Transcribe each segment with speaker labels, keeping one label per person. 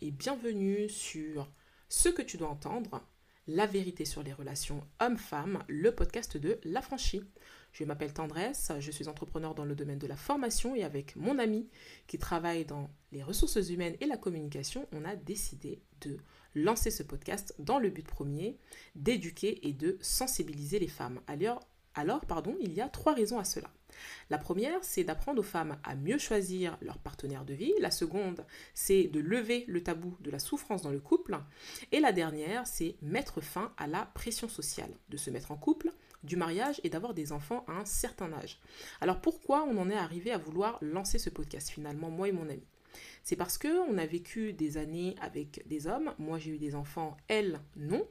Speaker 1: et bienvenue sur Ce que tu dois entendre, la vérité sur les relations hommes-femmes, le podcast de La Franchie. Je m'appelle Tendresse, je suis entrepreneur dans le domaine de la formation et avec mon ami qui travaille dans les ressources humaines et la communication, on a décidé de lancer ce podcast dans le but premier d'éduquer et de sensibiliser les femmes. Alors, alors pardon, il y a trois raisons à cela. La première, c'est d'apprendre aux femmes à mieux choisir leur partenaire de vie. La seconde, c'est de lever le tabou de la souffrance dans le couple. Et la dernière, c'est mettre fin à la pression sociale, de se mettre en couple, du mariage et d'avoir des enfants à un certain âge. Alors pourquoi on en est arrivé à vouloir lancer ce podcast finalement, moi et mon ami? C'est parce que on a vécu des années avec des hommes, moi j'ai eu des enfants, elle non.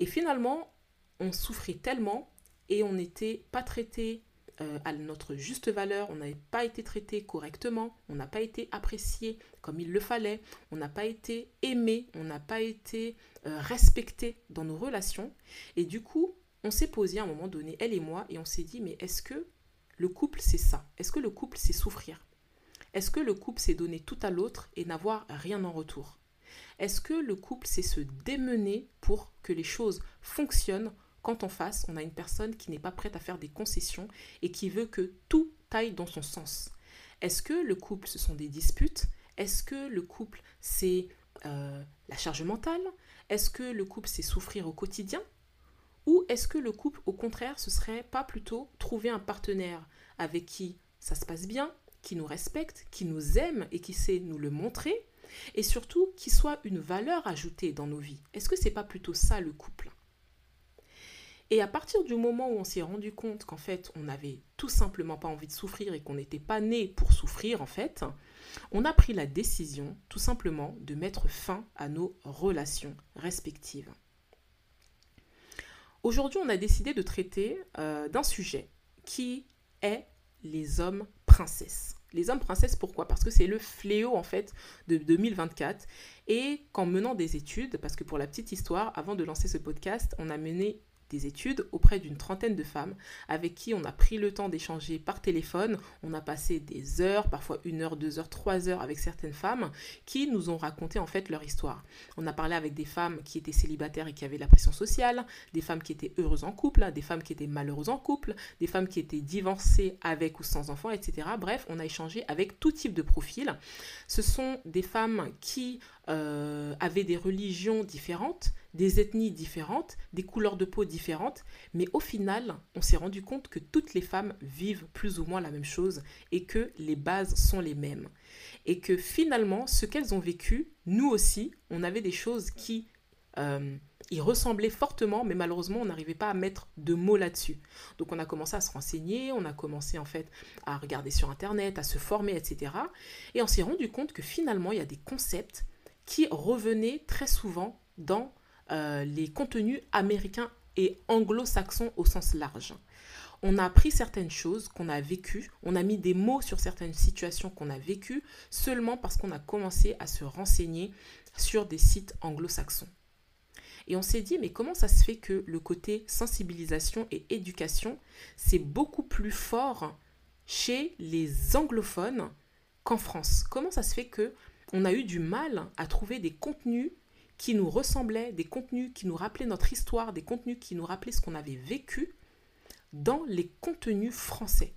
Speaker 1: Et finalement, on souffrait tellement et on n'était pas traité euh, à notre juste valeur, on n'avait pas été traité correctement, on n'a pas été apprécié comme il le fallait, on n'a pas été aimé, on n'a pas été euh, respecté dans nos relations. Et du coup, on s'est posé à un moment donné, elle et moi, et on s'est dit, mais est-ce que le couple, c'est ça? Est-ce que le couple, c'est souffrir? Est-ce que le couple, c'est donner tout à l'autre et n'avoir rien en retour? Est-ce que le couple, c'est se démener pour que les choses fonctionnent quand en face, on a une personne qui n'est pas prête à faire des concessions et qui veut que tout aille dans son sens. Est-ce que le couple, ce sont des disputes? Est-ce que le couple, c'est euh, la charge mentale? Est-ce que le couple, c'est souffrir au quotidien? Ou est-ce que le couple, au contraire, ce serait pas plutôt trouver un partenaire avec qui ça se passe bien, qui nous respecte, qui nous aime et qui sait nous le montrer? Et surtout qui soit une valeur ajoutée dans nos vies? Est-ce que c'est pas plutôt ça le couple? Et à partir du moment où on s'est rendu compte qu'en fait, on n'avait tout simplement pas envie de souffrir et qu'on n'était pas né pour souffrir, en fait, on a pris la décision tout simplement de mettre fin à nos relations respectives. Aujourd'hui, on a décidé de traiter euh, d'un sujet qui est les hommes princesses. Les hommes princesses, pourquoi? Parce que c'est le fléau en fait de 2024. Et qu'en menant des études, parce que pour la petite histoire, avant de lancer ce podcast, on a mené des études auprès d'une trentaine de femmes avec qui on a pris le temps d'échanger par téléphone. On a passé des heures, parfois une heure, deux heures, trois heures avec certaines femmes qui nous ont raconté en fait leur histoire. On a parlé avec des femmes qui étaient célibataires et qui avaient la pression sociale, des femmes qui étaient heureuses en couple, des femmes qui étaient malheureuses en couple, des femmes qui étaient divorcées avec ou sans enfants, etc. Bref, on a échangé avec tout type de profils. Ce sont des femmes qui euh, avaient des religions différentes, des ethnies différentes, des couleurs de peau différentes, mais au final, on s'est rendu compte que toutes les femmes vivent plus ou moins la même chose et que les bases sont les mêmes. Et que finalement, ce qu'elles ont vécu, nous aussi, on avait des choses qui euh, y ressemblaient fortement, mais malheureusement, on n'arrivait pas à mettre de mots là-dessus. Donc on a commencé à se renseigner, on a commencé en fait à regarder sur Internet, à se former, etc. Et on s'est rendu compte que finalement, il y a des concepts qui revenaient très souvent dans euh, les contenus américains et anglo-saxons au sens large. On a appris certaines choses qu'on a vécues, on a mis des mots sur certaines situations qu'on a vécues seulement parce qu'on a commencé à se renseigner sur des sites anglo-saxons. Et on s'est dit, mais comment ça se fait que le côté sensibilisation et éducation, c'est beaucoup plus fort chez les anglophones qu'en France? Comment ça se fait que on a eu du mal à trouver des contenus qui nous ressemblaient, des contenus qui nous rappelaient notre histoire, des contenus qui nous rappelaient ce qu'on avait vécu dans les contenus français.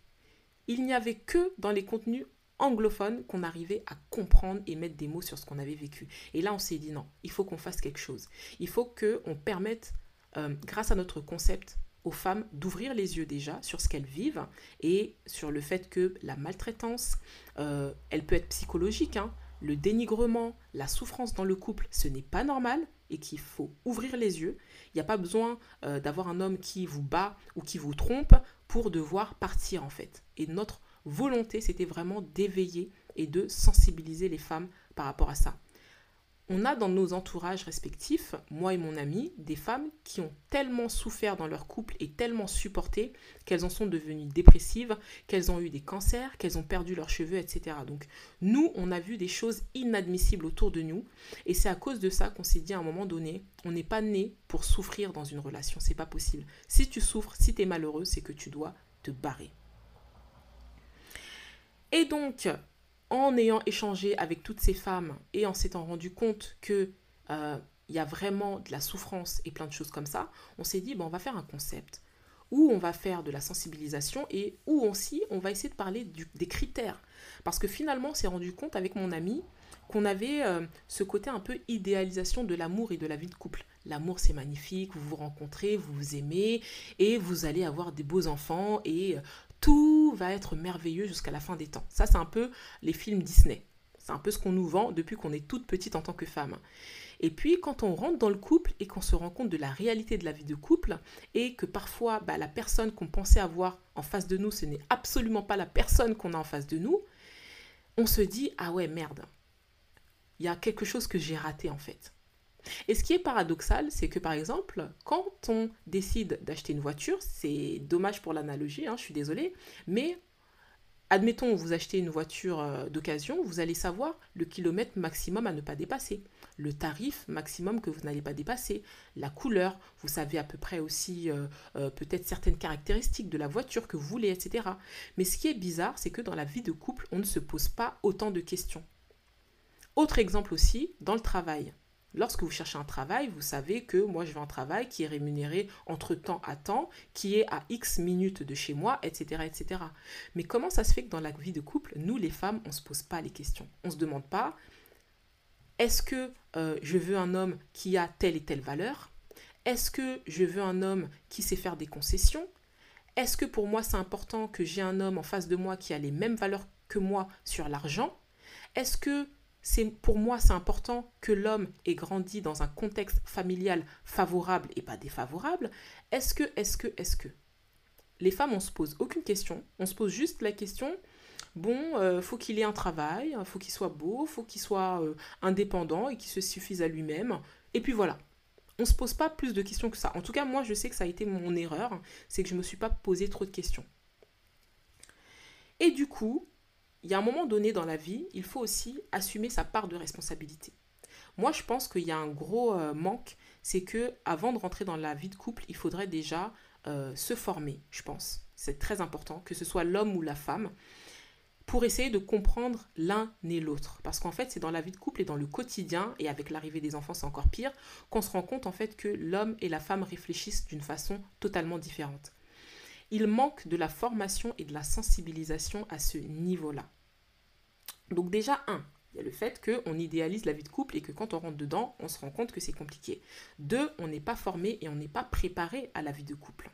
Speaker 1: Il n'y avait que dans les contenus anglophones qu'on arrivait à comprendre et mettre des mots sur ce qu'on avait vécu. Et là, on s'est dit non, il faut qu'on fasse quelque chose. Il faut qu'on permette, euh, grâce à notre concept, aux femmes d'ouvrir les yeux déjà sur ce qu'elles vivent et sur le fait que la maltraitance, euh, elle peut être psychologique. Hein le dénigrement, la souffrance dans le couple, ce n'est pas normal et qu'il faut ouvrir les yeux. Il n'y a pas besoin euh, d'avoir un homme qui vous bat ou qui vous trompe pour devoir partir en fait. Et notre volonté, c'était vraiment d'éveiller et de sensibiliser les femmes par rapport à ça on a dans nos entourages respectifs, moi et mon ami, des femmes qui ont tellement souffert dans leur couple et tellement supporté qu'elles en sont devenues dépressives, qu'elles ont eu des cancers, qu'elles ont perdu leurs cheveux, etc. Donc nous, on a vu des choses inadmissibles autour de nous et c'est à cause de ça qu'on s'est dit à un moment donné, on n'est pas né pour souffrir dans une relation, c'est pas possible. Si tu souffres, si tu es malheureux, c'est que tu dois te barrer. Et donc, en ayant échangé avec toutes ces femmes et en s'étant rendu compte que euh, il y a vraiment de la souffrance et plein de choses comme ça, on s'est dit, bon, on va faire un concept où on va faire de la sensibilisation et où aussi on va essayer de parler des critères. Parce que finalement, on s'est rendu compte avec mon ami qu'on avait euh, ce côté un peu idéalisation de l'amour et de la vie de couple. L'amour, c'est magnifique, vous vous rencontrez, vous vous aimez et vous allez avoir des beaux enfants euh, tout va être merveilleux jusqu'à la fin des temps. Ça, c'est un peu les films Disney. C'est un peu ce qu'on nous vend depuis qu'on est toute petite en tant que femme. Et puis quand on rentre dans le couple et qu'on se rend compte de la réalité de la vie de couple et que parfois bah, la personne qu'on pensait avoir en face de nous, ce n'est absolument pas la personne qu'on a en face de nous, on se dit ah ouais merde, il y a quelque chose que j'ai raté en fait. Et ce qui est paradoxal, c'est que par exemple, quand on décide d'acheter une voiture, c'est dommage pour l'analogie, hein, je suis désolée, mais Admettons, vous achetez une voiture euh, d'occasion, vous allez savoir le kilomètre maximum à ne pas dépasser, le tarif maximum que vous n'allez pas dépasser, la couleur, vous savez à peu près aussi euh, euh, peut-être certaines caractéristiques de la voiture que vous voulez, etc. Mais ce qui est bizarre, c'est que dans la vie de couple, on ne se pose pas autant de questions. Autre exemple aussi, dans le travail. Lorsque vous cherchez un travail, vous savez que moi je veux un travail qui est rémunéré entre temps à temps, qui est à X minutes de chez moi, etc. etc. Mais comment ça se fait que dans la vie de couple, nous les femmes, on ne se pose pas les questions? On ne se demande pas, est-ce que euh, je veux un homme qui a telle et telle valeur? Est-ce que je veux un homme qui sait faire des concessions? Est-ce que pour moi c'est important que j'ai un homme en face de moi qui a les mêmes valeurs que moi sur l'argent? Est-ce que c'est pour moi c'est important que l'homme ait grandi dans un contexte familial favorable et pas défavorable. Est-ce que, est-ce que, est-ce que? Les femmes on se pose aucune question, on se pose juste la question. Bon, euh, faut qu'il ait un travail, faut qu'il soit beau, faut qu'il soit euh, indépendant et qu'il se suffise à lui-même. Et puis voilà. On se pose pas plus de questions que ça. En tout cas, moi, je sais que ça a été mon erreur, c'est que je me suis pas posé trop de questions. Et du coup, il y a un moment donné dans la vie, il faut aussi assumer sa part de responsabilité. Moi, je pense qu'il y a un gros euh, manque, c'est que avant de rentrer dans la vie de couple, il faudrait déjà euh, se former, je pense. C'est très important, que ce soit l'homme ou la femme, pour essayer de comprendre l'un et l'autre. Parce qu'en fait, c'est dans la vie de couple et dans le quotidien, et avec l'arrivée des enfants, c'est encore pire, qu'on se rend compte en fait que l'homme et la femme réfléchissent d'une façon totalement différente. Il manque de la formation et de la sensibilisation à ce niveau-là. Donc déjà, un, il y a le fait qu'on idéalise la vie de couple et que quand on rentre dedans, on se rend compte que c'est compliqué. Deux, on n'est pas formé et on n'est pas préparé à la vie de couple.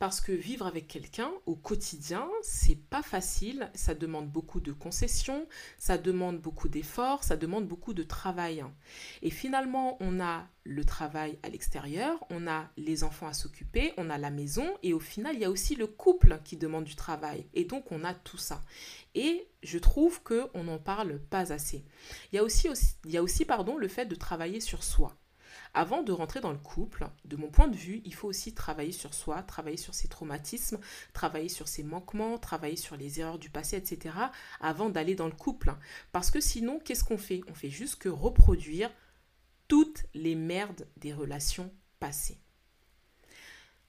Speaker 1: Parce que vivre avec quelqu'un au quotidien, c'est pas facile, ça demande beaucoup de concessions, ça demande beaucoup d'efforts, ça demande beaucoup de travail. Et finalement, on a le travail à l'extérieur, on a les enfants à s'occuper, on a la maison et au final, il y a aussi le couple qui demande du travail. Et donc, on a tout ça. Et je trouve qu'on n'en parle pas assez. Il y a aussi, il y a aussi pardon, le fait de travailler sur soi. Avant de rentrer dans le couple, de mon point de vue, il faut aussi travailler sur soi, travailler sur ses traumatismes, travailler sur ses manquements, travailler sur les erreurs du passé, etc. avant d'aller dans le couple. Parce que sinon, qu'est-ce qu'on fait? On fait juste que reproduire toutes les merdes des relations passées.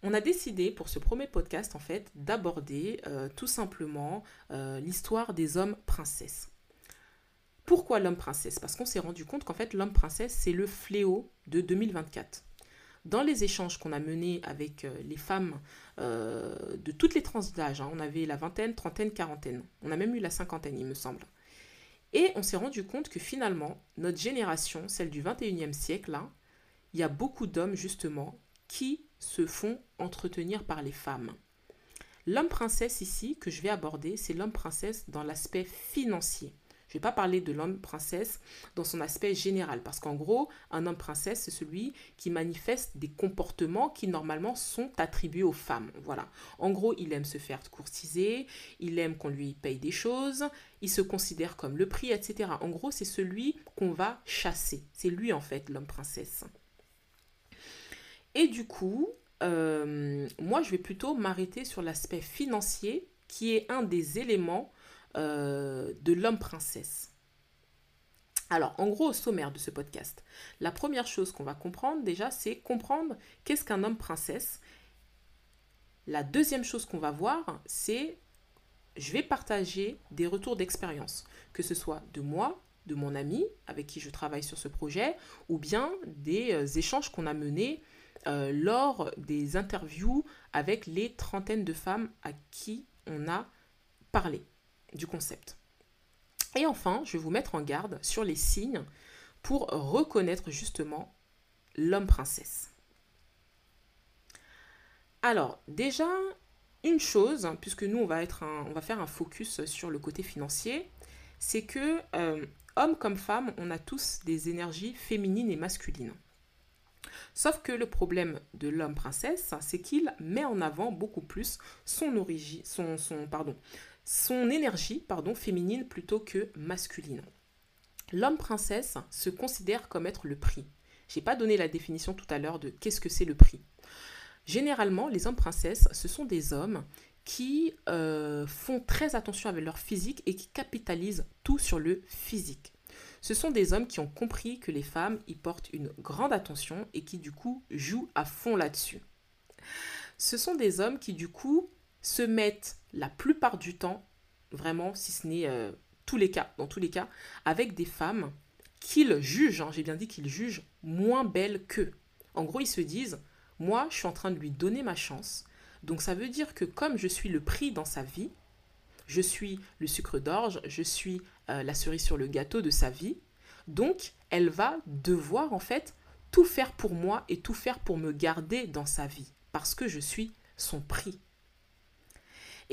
Speaker 1: On a décidé pour ce premier podcast en fait d'aborder euh, tout simplement euh, l'histoire des hommes princesses. Pourquoi l'homme princesse? Parce qu'on s'est rendu compte qu'en fait l'homme princesse c'est le fléau de 2024. Dans les échanges qu'on a menés avec euh, les femmes euh, de toutes les tranches d'âge, hein, on avait la vingtaine, trentaine, quarantaine, on a même eu la cinquantaine il me semble. Et on s'est rendu compte que finalement, notre génération, celle du 21e siècle, hein, il y a beaucoup d'hommes justement qui se font entretenir par les femmes. L'homme princesse ici que je vais aborder, c'est l'homme princesse dans l'aspect financier. Je ne vais pas parler de l'homme princesse dans son aspect général, parce qu'en gros, un homme princesse, c'est celui qui manifeste des comportements qui normalement sont attribués aux femmes. Voilà. En gros, il aime se faire courtiser, il aime qu'on lui paye des choses, il se considère comme le prix, etc. En gros, c'est celui qu'on va chasser. C'est lui, en fait, l'homme princesse. Et du coup, euh, moi, je vais plutôt m'arrêter sur l'aspect financier, qui est un des éléments euh, de l'homme princesse. Alors, en gros, au sommaire de ce podcast, la première chose qu'on va comprendre déjà, c'est comprendre qu'est-ce qu'un homme princesse. La deuxième chose qu'on va voir, c'est je vais partager des retours d'expérience, que ce soit de moi, de mon ami avec qui je travaille sur ce projet, ou bien des euh, échanges qu'on a menés euh, lors des interviews avec les trentaines de femmes à qui on a parlé du concept. Et enfin, je vais vous mettre en garde sur les signes pour reconnaître justement l'homme princesse. Alors, déjà, une chose, puisque nous, on va, être on va faire un focus sur le côté financier, c'est que, euh, hommes comme femmes, on a tous des énergies féminines et masculines. Sauf que le problème de l'homme princesse, c'est qu'il met en avant beaucoup plus son origine, son, son, pardon, son énergie pardon, féminine plutôt que masculine. L'homme princesse se considère comme être le prix. Je n'ai pas donné la définition tout à l'heure de qu'est-ce que c'est le prix. Généralement, les hommes princesses, ce sont des hommes qui euh, font très attention avec leur physique et qui capitalisent tout sur le physique. Ce sont des hommes qui ont compris que les femmes y portent une grande attention et qui du coup jouent à fond là-dessus. Ce sont des hommes qui du coup se mettent la plupart du temps, vraiment si ce n'est euh, tous les cas, dans tous les cas, avec des femmes qu'ils jugent, hein, j'ai bien dit qu'ils jugent, moins belles qu'eux. En gros, ils se disent, moi, je suis en train de lui donner ma chance. Donc ça veut dire que comme je suis le prix dans sa vie, je suis le sucre d'orge, je suis euh, la cerise sur le gâteau de sa vie. Donc elle va devoir en fait tout faire pour moi et tout faire pour me garder dans sa vie parce que je suis son prix.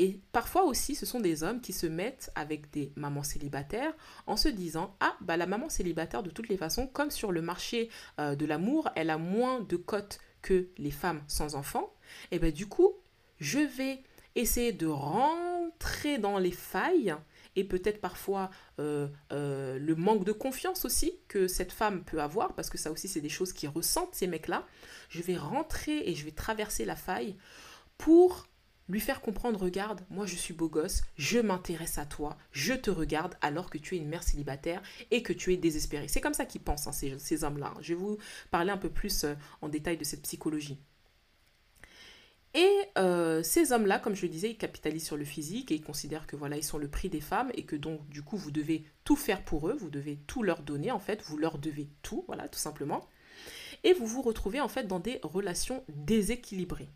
Speaker 1: Et parfois aussi, ce sont des hommes qui se mettent avec des mamans célibataires en se disant Ah, bah la maman célibataire, de toutes les façons, comme sur le marché euh, de l'amour, elle a moins de cotes que les femmes sans enfants, et eh bien du coup, je vais essayer de rentrer dans les failles et peut-être parfois euh, euh, le manque de confiance aussi que cette femme peut avoir, parce que ça aussi c'est des choses qui ressentent ces mecs-là. Je vais rentrer et je vais traverser la faille pour lui faire comprendre, regarde, moi je suis beau gosse, je m'intéresse à toi, je te regarde alors que tu es une mère célibataire et que tu es désespérée. C'est comme ça qu'ils pensent, hein, ces, hommes-là. Je vais vous parler un peu plus euh, en détail de cette psychologie. Et euh, ces hommes-là, comme je le disais, ils capitalisent sur le physique et ils considèrent que voilà, ils sont le prix des femmes et que donc du coup vous devez tout faire pour eux, vous devez tout leur donner en fait, vous leur devez tout, voilà, tout simplement. Et vous vous retrouvez en fait dans des relations déséquilibrées.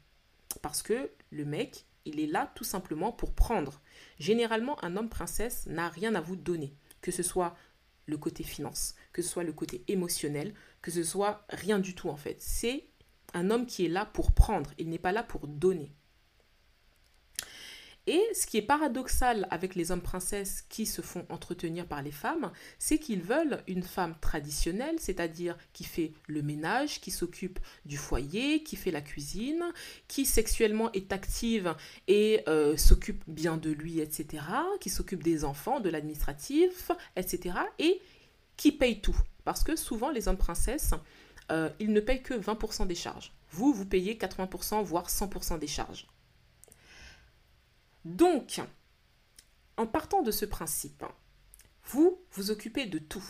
Speaker 1: Parce que le mec, il est là tout simplement pour prendre. Généralement, un homme princesse n'a rien à vous donner, que ce soit le côté finance, que ce soit le côté émotionnel, que ce soit rien du tout en fait. C'est un homme qui est là pour prendre, il n'est pas là pour donner. Et ce qui est paradoxal avec les hommes princesses qui se font entretenir par les femmes, c'est qu'ils veulent une femme traditionnelle, c'est-à-dire qui fait le ménage, qui s'occupe du foyer, qui fait la cuisine, qui sexuellement est active et euh, s'occupe bien de lui, etc., qui s'occupe des enfants, de l'administratif, etc., et qui paye tout. Parce que souvent, les hommes princesses, euh, ils ne payent que 20% des charges. Vous, vous payez 80%, voire 100% des charges. Donc, en partant de ce principe, vous vous occupez de tout.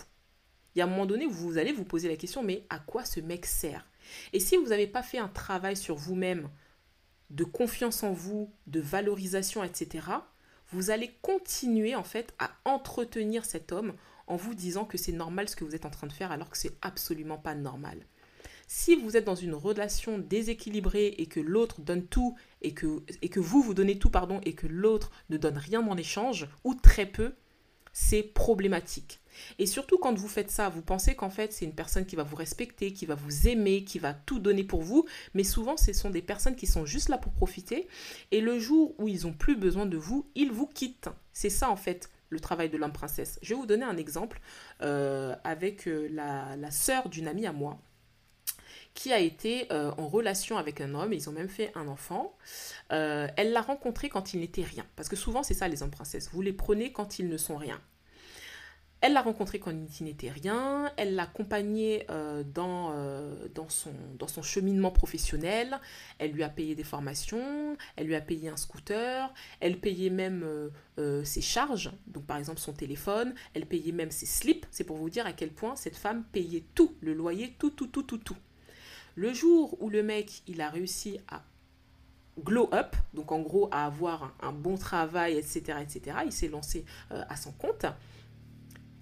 Speaker 1: Il y a un moment donné vous allez vous poser la question, mais à quoi ce mec sert? Et si vous n'avez pas fait un travail sur vous-même, de confiance en vous, de valorisation, etc., vous allez continuer en fait à entretenir cet homme en vous disant que c'est normal ce que vous êtes en train de faire alors que c'est absolument pas normal. Si vous êtes dans une relation déséquilibrée et que l'autre donne tout et que, vous, vous donnez tout, pardon, et que l'autre ne donne rien en échange, ou très peu, c'est problématique. Et surtout quand vous faites ça, vous pensez qu'en fait c'est une personne qui va vous respecter, qui va vous aimer, qui va tout donner pour vous, mais souvent ce sont des personnes qui sont juste là pour profiter, et le jour où ils ont plus besoin de vous, ils vous quittent. C'est ça en fait le travail de l'homme princesse. Je vais vous donner un exemple euh, avec euh, la, la sœur d'une amie à moi qui a été euh, en relation avec un homme, ils ont même fait un enfant. Euh, elle l'a rencontré quand il n'était rien. Parce que souvent, c'est ça les hommes princesses. Vous les prenez quand ils ne sont rien. Elle l'a rencontré quand il n'était rien, elle l'a accompagné euh, dans, dans, son, dans son cheminement professionnel, elle lui a payé des formations, elle lui a payé un scooter, elle payait même ses charges, donc par exemple son téléphone, elle payait même ses slips, c'est pour vous dire à quel point cette femme payait tout, le loyer, tout, tout, tout, tout, tout. Le jour où le mec, il a réussi à glow up, donc en gros à avoir un, bon travail, etc., etc. Il s'est lancé euh, à son compte.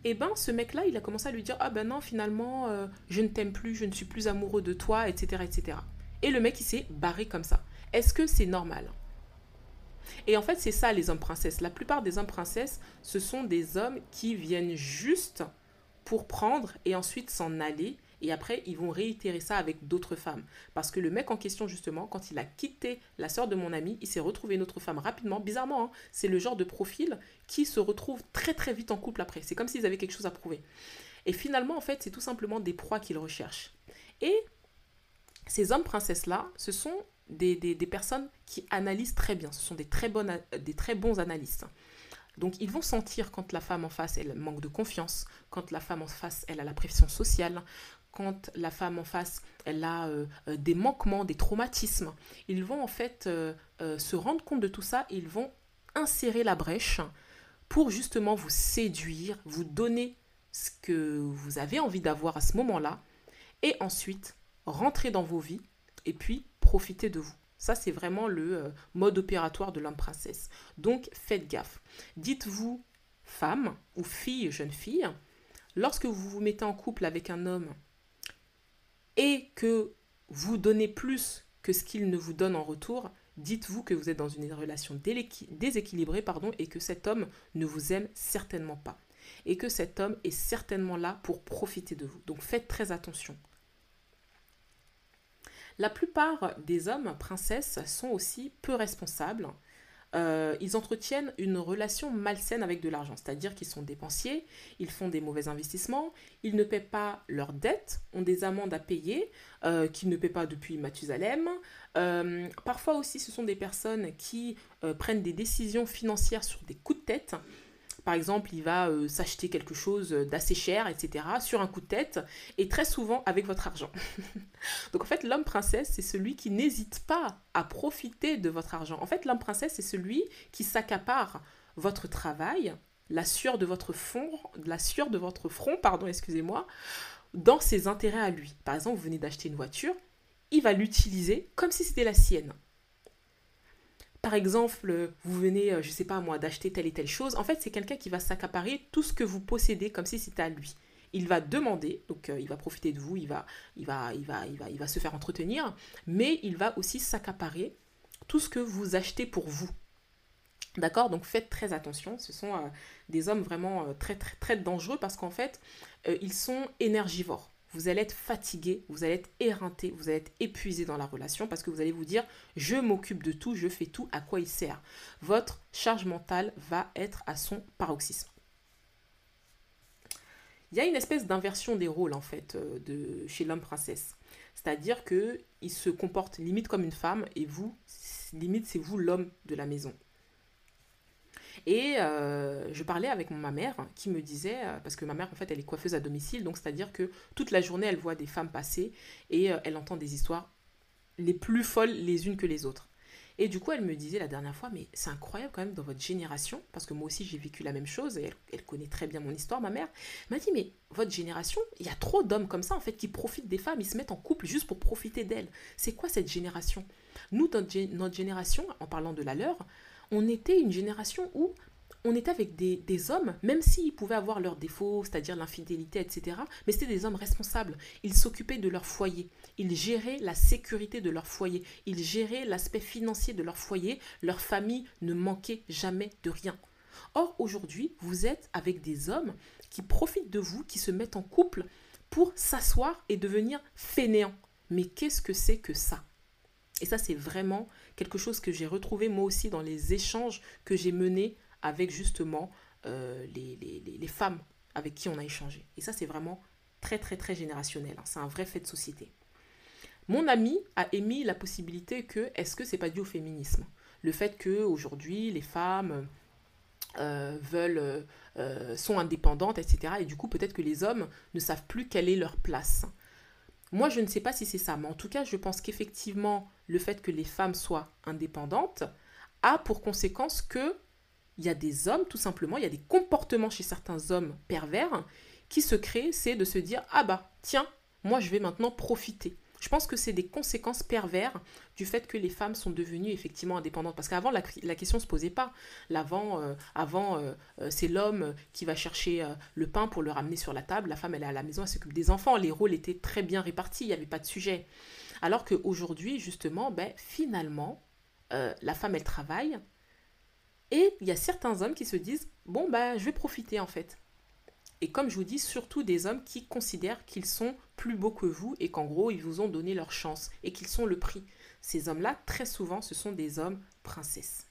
Speaker 1: Et ben ce mec-là, il a commencé à lui dire ah ben non finalement euh, je ne t'aime plus, je ne suis plus amoureux de toi, etc., etc. Et le mec il s'est barré comme ça. Est-ce que c'est normal? Et en fait c'est ça les hommes princesses. La plupart des hommes princesses, ce sont des hommes qui viennent juste pour prendre et ensuite s'en aller et après, ils vont réitérer ça avec d'autres femmes. Parce que le mec en question, justement, quand il a quitté la sœur de mon ami, il s'est retrouvé une autre femme rapidement. Bizarrement, hein, c'est le genre de profil qui se retrouve très très vite en couple après. C'est comme s'ils avaient quelque chose à prouver. Et finalement, en fait, c'est tout simplement des proies qu'ils recherchent. Et ces hommes princesses-là, ce sont des, personnes qui analysent très bien. Ce sont des très, bonnes, des très bons analystes. Donc ils vont sentir quand la femme en face, elle manque de confiance, quand la femme en face, elle a la pression sociale, quand la femme en face, elle a euh, euh, des manquements, des traumatismes, ils vont en fait euh, se rendre compte de tout ça, ils vont insérer la brèche pour justement vous séduire, vous donner ce que vous avez envie d'avoir à ce moment-là, et ensuite rentrer dans vos vies et puis profiter de vous. Ça, c'est vraiment le mode opératoire de l'homme princesse. Donc, faites gaffe. Dites-vous, femme ou fille, jeune fille, lorsque vous vous mettez en couple avec un homme et que vous donnez plus que ce qu'il ne vous donne en retour, dites-vous que vous êtes dans une relation déséquilibrée pardon, et que cet homme ne vous aime certainement pas. Et que cet homme est certainement là pour profiter de vous. Donc faites très attention. La plupart des hommes princesses sont aussi peu responsables euh, ils entretiennent une relation malsaine avec de l'argent, c'est-à-dire qu'ils sont dépensiers, ils font des mauvais investissements, ils ne paient pas leurs dettes, ont des amendes à payer euh, qu'ils ne paient pas depuis Mathusalem. Euh, parfois aussi, ce sont des personnes qui prennent des décisions financières sur des coups de tête par exemple, il va euh, s'acheter quelque chose d'assez cher, etc., sur un coup de tête, et très souvent avec votre argent. Donc en fait, l'homme princesse, c'est celui qui n'hésite pas à profiter de votre argent. En fait, l'homme princesse, c'est celui qui s'accapare votre travail, la sueur de votre fond, la sueur de votre front, pardon, excusez-moi, dans ses intérêts à lui. Par exemple, vous venez d'acheter une voiture, il va l'utiliser comme si c'était la sienne par exemple, vous venez, euh, je ne sais pas moi, d'acheter telle et telle chose, en fait, c'est quelqu'un qui va s'accaparer tout ce que vous possédez comme si c'était à lui. Il va demander, donc euh, il va profiter de vous, il va, se faire entretenir, mais il va aussi s'accaparer tout ce que vous achetez pour vous. D'accord? Donc faites très attention, ce sont euh, des hommes vraiment très, très, très dangereux parce qu'en fait, ils sont énergivores vous allez être fatigué, vous allez être éreinté, vous allez être épuisé dans la relation parce que vous allez vous dire je m'occupe de tout, je fais tout, à quoi il sert? Votre charge mentale va être à son paroxysme. Il y a une espèce d'inversion des rôles en fait euh, chez l'homme princesse. C'est-à-dire que il se comporte limite comme une femme et vous, limite c'est vous l'homme de la maison. Et euh, je parlais avec ma mère qui me disait, euh, parce que ma mère en fait elle est coiffeuse à domicile, donc c'est-à-dire que toute la journée elle voit des femmes passer et euh, elle entend des histoires les plus folles les unes que les autres. Et du coup, elle me disait la dernière fois, mais c'est incroyable quand même dans votre génération, parce que moi aussi j'ai vécu la même chose, et elle, connaît très bien mon histoire, ma mère, m'a dit, mais votre génération, il y a trop d'hommes comme ça, en fait, qui profitent des femmes, ils se mettent en couple juste pour profiter d'elles. C'est quoi cette génération? Nous, notre, notre, génération, en parlant de la leur, on était une génération où on était avec des, hommes, même s'ils pouvaient avoir leurs défauts, c'est-à-dire l'infidélité, etc., mais c'était des hommes responsables. Ils s'occupaient de leur foyer, ils géraient la sécurité de leur foyer, ils géraient l'aspect financier de leur foyer, leur famille ne manquait jamais de rien. Or, aujourd'hui, vous êtes avec des hommes qui profitent de vous, qui se mettent en couple pour s'asseoir et devenir fainéants. Mais qu'est-ce que c'est que ça? Et ça, c'est vraiment quelque chose que j'ai retrouvé moi aussi dans les échanges que j'ai menés avec justement euh, les, les, femmes avec qui on a échangé. Et ça, c'est vraiment très, très, très générationnel. Hein. C'est un vrai fait de société. Mon ami a émis la possibilité que, est-ce que c'est pas dû au féminisme? Le fait que aujourd'hui les femmes euh, veulent, euh, sont indépendantes, etc. Et du coup, peut-être que les hommes ne savent plus quelle est leur place. Moi, je ne sais pas si c'est ça, mais en tout cas, je pense qu'effectivement, le fait que les femmes soient indépendantes a pour conséquence que il y a des hommes, tout simplement, il y a des comportements chez certains hommes pervers qui se créent, c'est de se dire ah bah tiens, moi je vais maintenant profiter. Je pense que c'est des conséquences pervers du fait que les femmes sont devenues effectivement indépendantes. Parce qu'avant, la, question ne se posait pas. Euh, avant, euh, euh, c'est l'homme qui va chercher le pain pour le ramener sur la table. La femme, elle est à la maison, elle s'occupe des enfants. Les rôles étaient très bien répartis, il n'y avait pas de sujet. Alors qu'aujourd'hui, justement, ben, finalement, la femme, elle travaille. Et il y a certains hommes qui se disent, bon, ben, je vais profiter en fait. Et comme je vous dis, surtout des hommes qui considèrent qu'ils sont plus beaux que vous et qu'en gros, ils vous ont donné leur chance et qu'ils sont le prix. Ces hommes-là, très souvent, ce sont des hommes princesses.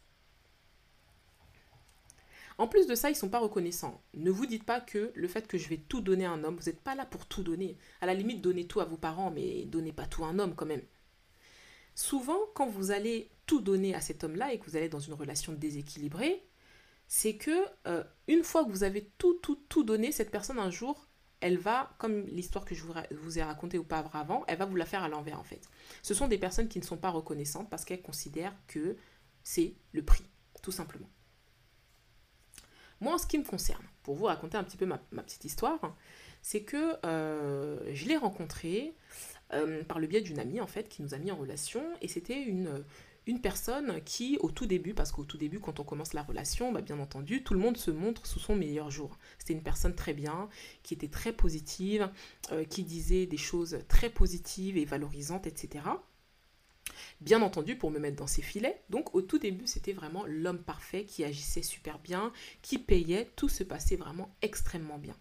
Speaker 1: En plus de ça, ils ne sont pas reconnaissants. Ne vous dites pas que le fait que je vais tout donner à un homme, vous n'êtes pas là pour tout donner. À la limite, donnez tout à vos parents, mais donnez pas tout à un homme quand même. Souvent, quand vous allez tout donner à cet homme-là et que vous allez dans une relation déséquilibrée, c'est que euh, une fois que vous avez tout, tout, tout donné, cette personne un jour, elle va, comme l'histoire que je vous ai racontée auparavant, elle va vous la faire à l'envers en fait. Ce sont des personnes qui ne sont pas reconnaissantes parce qu'elles considèrent que c'est le prix, tout simplement. Moi, en ce qui me concerne, pour vous raconter un petit peu ma, petite histoire, c'est que euh, je l'ai rencontré euh, par le biais d'une amie en fait qui nous a mis en relation et c'était une, une personne qui, au tout début, parce qu'au tout début, quand on commence la relation, bah, bien entendu, tout le monde se montre sous son meilleur jour. C'était une personne très bien, qui était très positive, euh, qui disait des choses très positives et valorisantes, etc. Bien entendu, pour me mettre dans ses filets. Donc, au tout début, c'était vraiment l'homme parfait qui agissait super bien, qui payait, tout se passait vraiment extrêmement bien.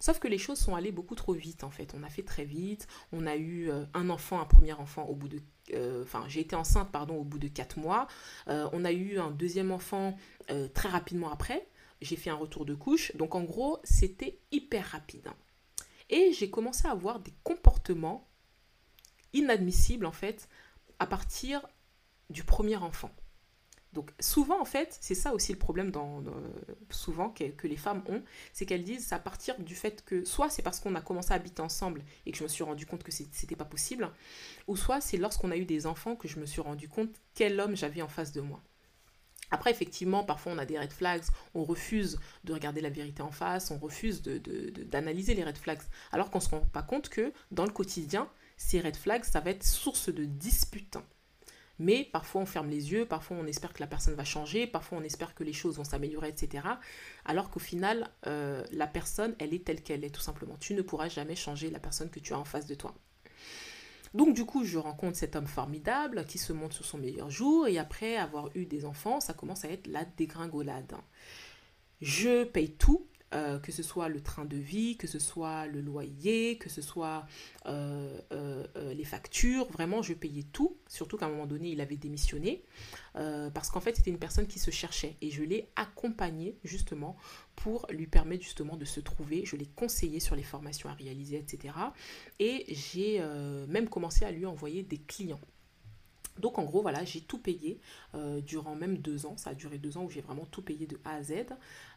Speaker 1: Sauf que les choses sont allées beaucoup trop vite en fait. On a fait très vite. On a eu euh, un enfant, un premier enfant au bout de... Euh, enfin, j'ai été enceinte, pardon, au bout de quatre mois. Euh, on a eu un deuxième enfant très rapidement après. J'ai fait un retour de couche. Donc en gros, c'était hyper rapide. Et j'ai commencé à avoir des comportements inadmissibles en fait à partir du premier enfant. Donc souvent en fait, c'est ça aussi le problème souvent que, les femmes ont, c'est qu'elles disent à partir du fait que soit c'est parce qu'on a commencé à habiter ensemble et que je me suis rendu compte que c'était pas possible, ou soit c'est lorsqu'on a eu des enfants que je me suis rendu compte quel homme j'avais en face de moi. Après, effectivement, parfois on a des red flags, on refuse de regarder la vérité en face, on refuse d'analyser les red flags, alors qu'on ne se rend pas compte que dans le quotidien, ces red flags, ça va être source de disputes mais parfois on ferme les yeux, parfois on espère que la personne va changer, parfois on espère que les choses vont s'améliorer, etc. Alors qu'au final, euh, la personne, elle est telle qu'elle est, tout simplement. Tu ne pourras jamais changer la personne que tu as en face de toi. Donc du coup, je rencontre cet homme formidable qui se montre sur son meilleur jour et après avoir eu des enfants, ça commence à être la dégringolade. Je paye tout, euh, que ce soit le train de vie, que ce soit le loyer, que ce soit euh, euh, les factures. Vraiment, je payais tout, surtout qu'à un moment donné, il avait démissionné, parce qu'en fait, c'était une personne qui se cherchait. Et je l'ai accompagné justement pour lui permettre justement de se trouver. Je l'ai conseillé sur les formations à réaliser, etc. Et j'ai même commencé à lui envoyer des clients. Donc en gros, voilà, j'ai tout payé euh, durant même deux ans. Ça a duré deux ans où j'ai vraiment tout payé de A à Z.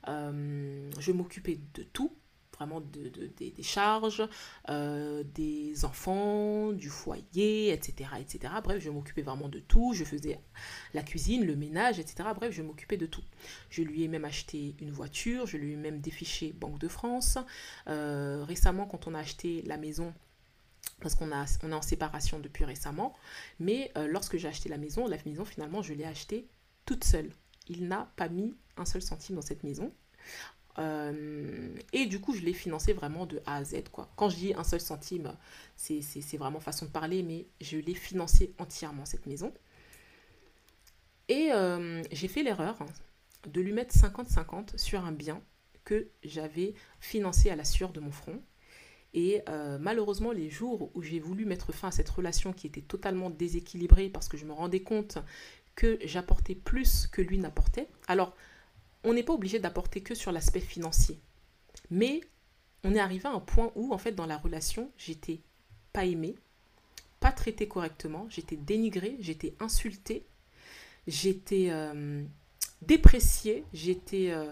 Speaker 1: Euh, je m'occupais de tout, vraiment de, des, charges, euh, des enfants, du foyer, etc., etc. Bref, je m'occupais vraiment de tout. Je faisais la cuisine, le ménage, etc. Bref, je m'occupais de tout. Je lui ai même acheté une voiture, je lui ai même défiché Banque de France. récemment, quand on a acheté la maison, parce qu'on on est en séparation depuis récemment. Mais euh, lorsque j'ai acheté la maison, la maison finalement je l'ai achetée toute seule. Il n'a pas mis un seul centime dans cette maison. Euh, et du coup, je l'ai financée vraiment de A à Z. Quoi. Quand je dis un seul centime, c'est, vraiment façon de parler, mais je l'ai financée entièrement, cette maison. Et euh, j'ai fait l'erreur de lui mettre 50-50 sur un bien que j'avais financé à la sueur de mon front. Et euh, malheureusement, les jours où j'ai voulu mettre fin à cette relation qui était totalement déséquilibrée parce que je me rendais compte que j'apportais plus que lui n'apportait. Alors, on n'est pas obligé d'apporter que sur l'aspect financier. Mais on est arrivé à un point où, en fait, dans la relation, j'étais pas aimée, pas traitée correctement, j'étais dénigrée, j'étais insultée, j'étais euh, dépréciée, j'étais... Euh,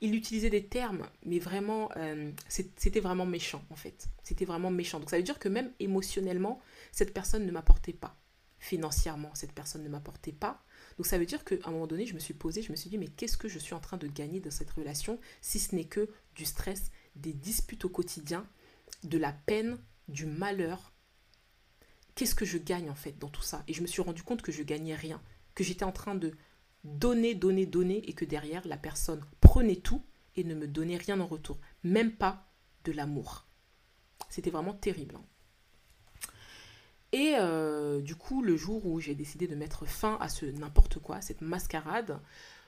Speaker 1: il utilisait des termes, mais vraiment, euh, c'était vraiment méchant en fait. C'était vraiment méchant. Donc ça veut dire que même émotionnellement, cette personne ne m'apportait pas. Financièrement, cette personne ne m'apportait pas. Donc ça veut dire qu'à un moment donné, je me suis posée, je me suis dit, mais qu'est-ce que je suis en train de gagner dans cette relation si ce n'est que du stress, des disputes au quotidien, de la peine, du malheur? Qu'est-ce que je gagne en fait dans tout ça? Et je me suis rendu compte que je gagnais rien, que j'étais en train de donner, donner, donner, et que derrière, la personne prenait tout et ne me donnait rien en retour, même pas de l'amour. C'était vraiment terrible. Hein. Et euh, du coup, le jour où j'ai décidé de mettre fin à ce n'importe quoi, cette mascarade,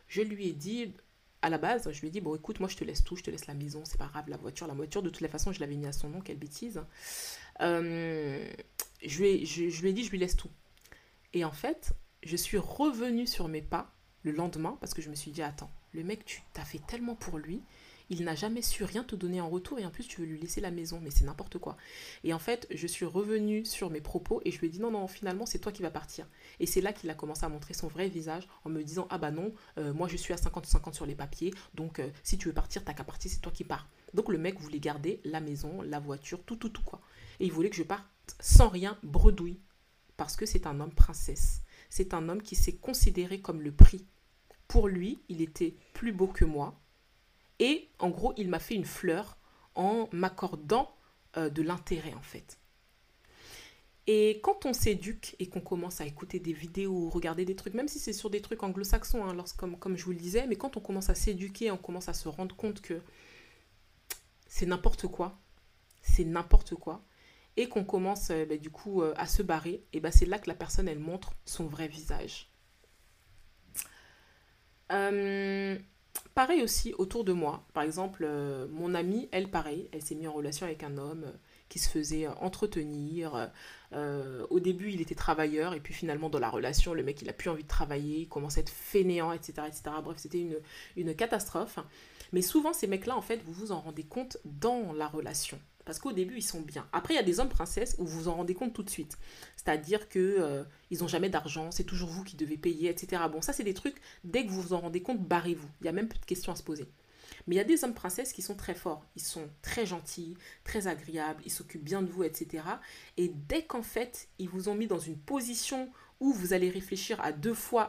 Speaker 1: je lui ai dit, à la base, je lui ai dit, bon écoute, moi je te laisse tout, je te laisse la maison, c'est pas grave, la voiture, la voiture, de toutes les façons, je l'avais mis à son nom, quelle bêtise. Euh, je, lui ai, je, lui ai dit, je lui laisse tout. Et en fait, je suis revenue sur mes pas le lendemain parce que je me suis dit, attends, le mec, tu t'as fait tellement pour lui, il n'a jamais su rien te donner en retour et en plus tu veux lui laisser la maison, mais c'est n'importe quoi. Et en fait, je suis revenue sur mes propos et je lui ai dit non, non, finalement c'est toi qui vas partir. Et c'est là qu'il a commencé à montrer son vrai visage en me disant ah bah non, euh, moi je suis à 50-50 sur les papiers, donc euh, si tu veux partir, t'as qu'à partir, c'est toi qui pars. Donc le mec voulait garder la maison, la voiture, tout, tout, tout quoi. Et il voulait que je parte sans rien bredouille parce que c'est un homme princesse. C'est un homme qui s'est considéré comme le prix. Pour lui, il était plus beau que moi, et en gros, il m'a fait une fleur en m'accordant euh, de l'intérêt en fait. Et quand on s'éduque et qu'on commence à écouter des vidéos, regarder des trucs, même si c'est sur des trucs anglo-saxons, hein, comme, comme je vous le disais, mais quand on commence à s'éduquer, on commence à se rendre compte que c'est n'importe quoi, c'est n'importe quoi, et qu'on commence euh, bah, du coup euh, à se barrer, et bah, c'est là que la personne, elle montre son vrai visage. Euh, pareil aussi autour de moi. Par exemple, euh, mon amie, elle, pareil, elle s'est mise en relation avec un homme euh, qui se faisait entretenir. au début, il était travailleur, et puis finalement, dans la relation, le mec, il a plus envie de travailler, il commence à être fainéant, etc. etc. Bref, c'était une, une catastrophe. Mais souvent, ces mecs-là, en fait, vous vous en rendez compte dans la relation. Parce qu'au début, ils sont bien. Après, il y a des hommes princesses où vous vous en rendez compte tout de suite. C'est-à-dire que euh, ils n'ont jamais d'argent, c'est toujours vous qui devez payer, etc. Bon, ça, c'est des trucs, dès que vous vous en rendez compte, barrez-vous. Il n'y a même plus de questions à se poser. Mais il y a des hommes princesses qui sont très forts. Ils sont très gentils, très agréables, ils s'occupent bien de vous, etc. Et dès qu'en fait, ils vous ont mis dans une position où vous allez réfléchir à deux fois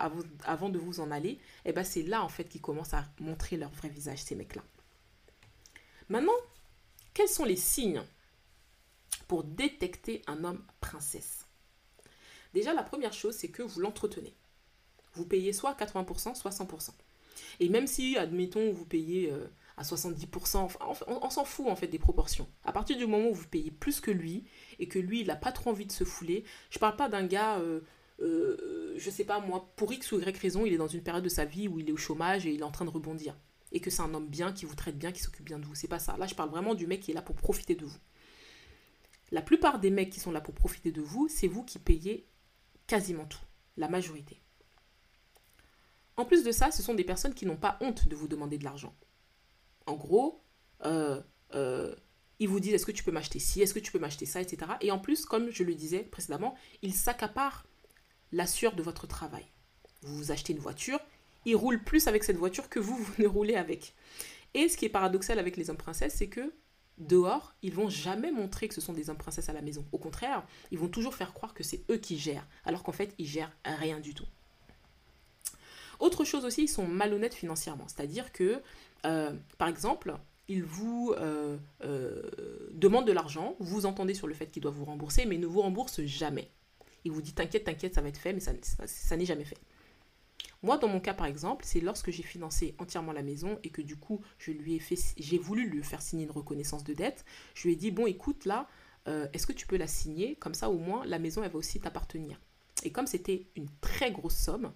Speaker 1: avant de vous en aller, et eh ben c'est là en fait qu'ils commencent à montrer leur vrai visage, ces mecs-là. Maintenant, quels sont les signes pour détecter un homme princesse? Déjà, la première chose, c'est que vous l'entretenez. Vous payez soit 80%, soit 100%. Et même si, admettons, vous payez euh, à 70%, on, s'en fout en fait des proportions. À partir du moment où vous payez plus que lui et que lui, il n'a pas trop envie de se fouler, je parle pas d'un gars, euh, euh, je sais pas moi, pour X ou Y raison, il est dans une période de sa vie où il est au chômage et il est en train de rebondir et que c'est un homme bien, qui vous traite bien, qui s'occupe bien de vous. C'est pas ça. Là, je parle vraiment du mec qui est là pour profiter de vous. La plupart des mecs qui sont là pour profiter de vous, c'est vous qui payez quasiment tout, la majorité. En plus de ça, ce sont des personnes qui n'ont pas honte de vous demander de l'argent. En gros, euh, euh, ils vous disent est-ce que tu peux m'acheter ci, est-ce que tu peux m'acheter ça, etc. Et en plus, comme je le disais précédemment, ils s'accaparent la sueur de votre travail. Vous vous achetez une voiture, ils roulent plus avec cette voiture que vous, ne roulez avec. Et ce qui est paradoxal avec les hommes princesses, c'est que dehors, ils vont jamais montrer que ce sont des hommes princesses à la maison. Au contraire, ils vont toujours faire croire que c'est eux qui gèrent, alors qu'en fait, ils gèrent rien du tout. Autre chose aussi, ils sont malhonnêtes financièrement. C'est-à-dire que, euh, par exemple, ils vous euh, euh, demandent de l'argent, vous entendez sur le fait qu'ils doivent vous rembourser, mais ne vous remboursent jamais. Ils vous disent t'inquiète, t'inquiète, ça va être fait, mais ça n'est jamais fait. Moi, dans mon cas, par exemple, c'est lorsque j'ai financé entièrement la maison et que du coup, je lui ai fait, j'ai voulu lui faire signer une reconnaissance de dette. Je lui ai dit, bon, écoute, là, euh, est-ce que tu peux la signer? Comme ça, au moins, la maison, elle va aussi t'appartenir. Et comme c'était une très grosse somme,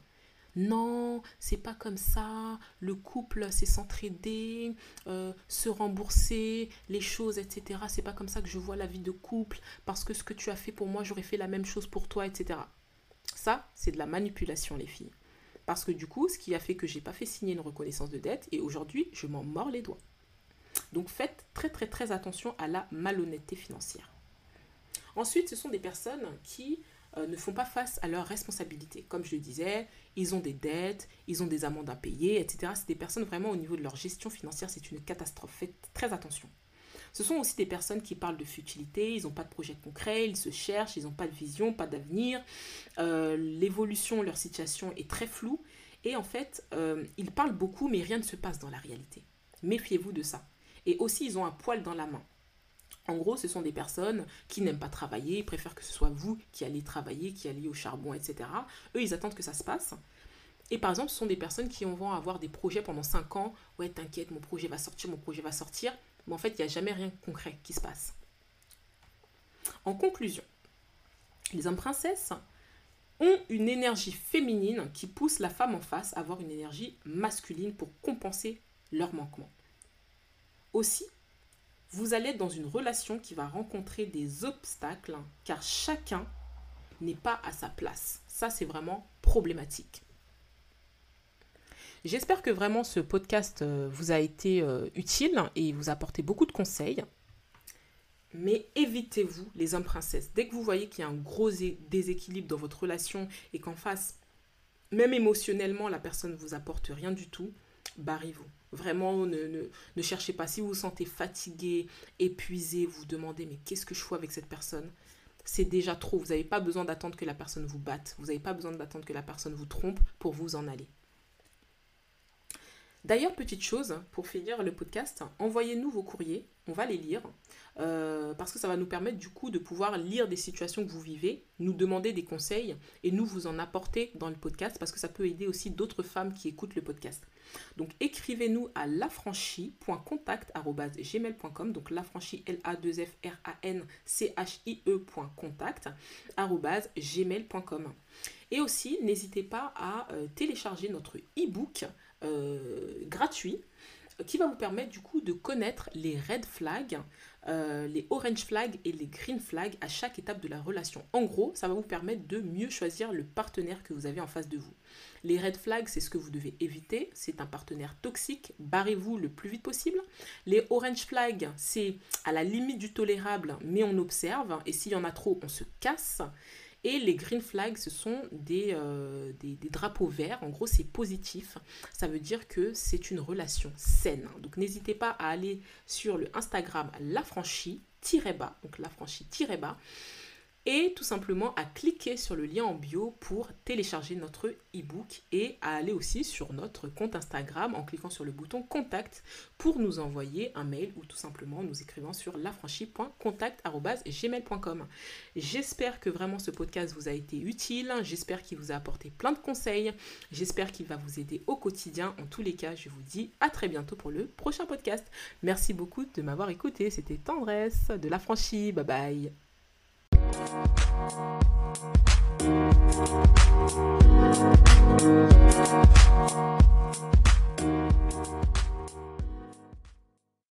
Speaker 1: non, c'est pas comme ça. Le couple, c'est s'entraider, euh, se rembourser, les choses, etc. C'est pas comme ça que je vois la vie de couple. Parce que ce que tu as fait pour moi, j'aurais fait la même chose pour toi, etc. Ça, c'est de la manipulation, les filles. Parce que du coup, ce qui a fait que j'ai pas fait signer une reconnaissance de dette et aujourd'hui, je m'en mords les doigts. Donc faites très très très attention à la malhonnêteté financière. Ensuite, ce sont des personnes qui euh, ne font pas face à leurs responsabilités. Comme je le disais, ils ont des dettes, ils ont des amendes à payer, etc. C'est des personnes vraiment au niveau de leur gestion financière, c'est une catastrophe. Faites très attention. Ce sont aussi des personnes qui parlent de futilité, ils n'ont pas de projet concret, ils se cherchent, ils n'ont pas de vision, pas d'avenir. Euh, l'évolution, leur situation est très floue. Et en fait, euh, ils parlent beaucoup, mais rien ne se passe dans la réalité. Méfiez-vous de ça. Et aussi, ils ont un poil dans la main. En gros, ce sont des personnes qui n'aiment pas travailler, préfèrent que ce soit vous qui allez travailler, qui allez au charbon, etc. Eux, ils attendent que ça se passe. Et par exemple, ce sont des personnes qui vont avoir des projets pendant 5 ans. Ouais, t'inquiète, mon projet va sortir, mon projet va sortir. Mais en fait, il n'y a jamais rien de concret qui se passe. En conclusion, les hommes princesses ont une énergie féminine qui pousse la femme en face à avoir une énergie masculine pour compenser leur manquement. Aussi, vous allez être dans une relation qui va rencontrer des obstacles car chacun n'est pas à sa place. Ça, c'est vraiment problématique. J'espère que vraiment ce podcast euh, vous a été euh, utile et vous a apporté beaucoup de conseils. Mais évitez-vous les hommes princesses. Dès que vous voyez qu'il y a un gros déséquilibre dans votre relation et qu'en face, même émotionnellement, la personne ne vous apporte rien du tout, barrez-vous. Vraiment, ne, ne, cherchez pas. Si vous vous sentez fatigué, épuisé, vous vous demandez mais qu'est-ce que je fais avec cette personne? C'est déjà trop. Vous n'avez pas besoin d'attendre que la personne vous batte. Vous n'avez pas besoin d'attendre que la personne vous trompe pour vous en aller. D'ailleurs, petite chose, pour finir le podcast, envoyez-nous vos courriers, on va les lire, euh, parce que ça va nous permettre du coup de pouvoir lire des situations que vous vivez, nous demander des conseils et nous vous en apporter dans le podcast, parce que ça peut aider aussi d'autres femmes qui écoutent le podcast. Donc écrivez-nous à lafranchi.contact.gmail.com, donc lafranchi, l a 2 f r a n c h i e.contact, gmail.com. Et aussi, n'hésitez pas à euh, télécharger notre e-book euh, gratuit qui va vous permettre du coup de connaître les red flags, euh, les orange flags et les green flags à chaque étape de la relation. En gros, ça va vous permettre de mieux choisir le partenaire que vous avez en face de vous. Les red flags, c'est ce que vous devez éviter. C'est un partenaire toxique. Barrez-vous le plus vite possible. Les orange flags, c'est à la limite du tolérable, mais on observe. Et s'il y en a trop, on se casse. Et les green flags, ce sont euh, des, drapeaux verts. En gros, c'est positif. Ça veut dire que c'est une relation saine. Donc, n'hésitez pas à aller sur le Instagram lafranchi-bas. Donc, lafranchi-bas et tout simplement à cliquer sur le lien en bio pour télécharger notre e-book et à aller aussi sur notre compte Instagram en cliquant sur le bouton contact pour nous envoyer un mail ou tout simplement nous écrivant sur lafranchi.contact.gmail.com. J'espère que vraiment ce podcast vous a été utile, j'espère qu'il vous a apporté plein de conseils, j'espère qu'il va vous aider au quotidien. En tous les cas, je vous dis à très bientôt pour le prochain podcast. Merci beaucoup de m'avoir écouté, c'était Tendresse de la franchise. Bye bye. We'll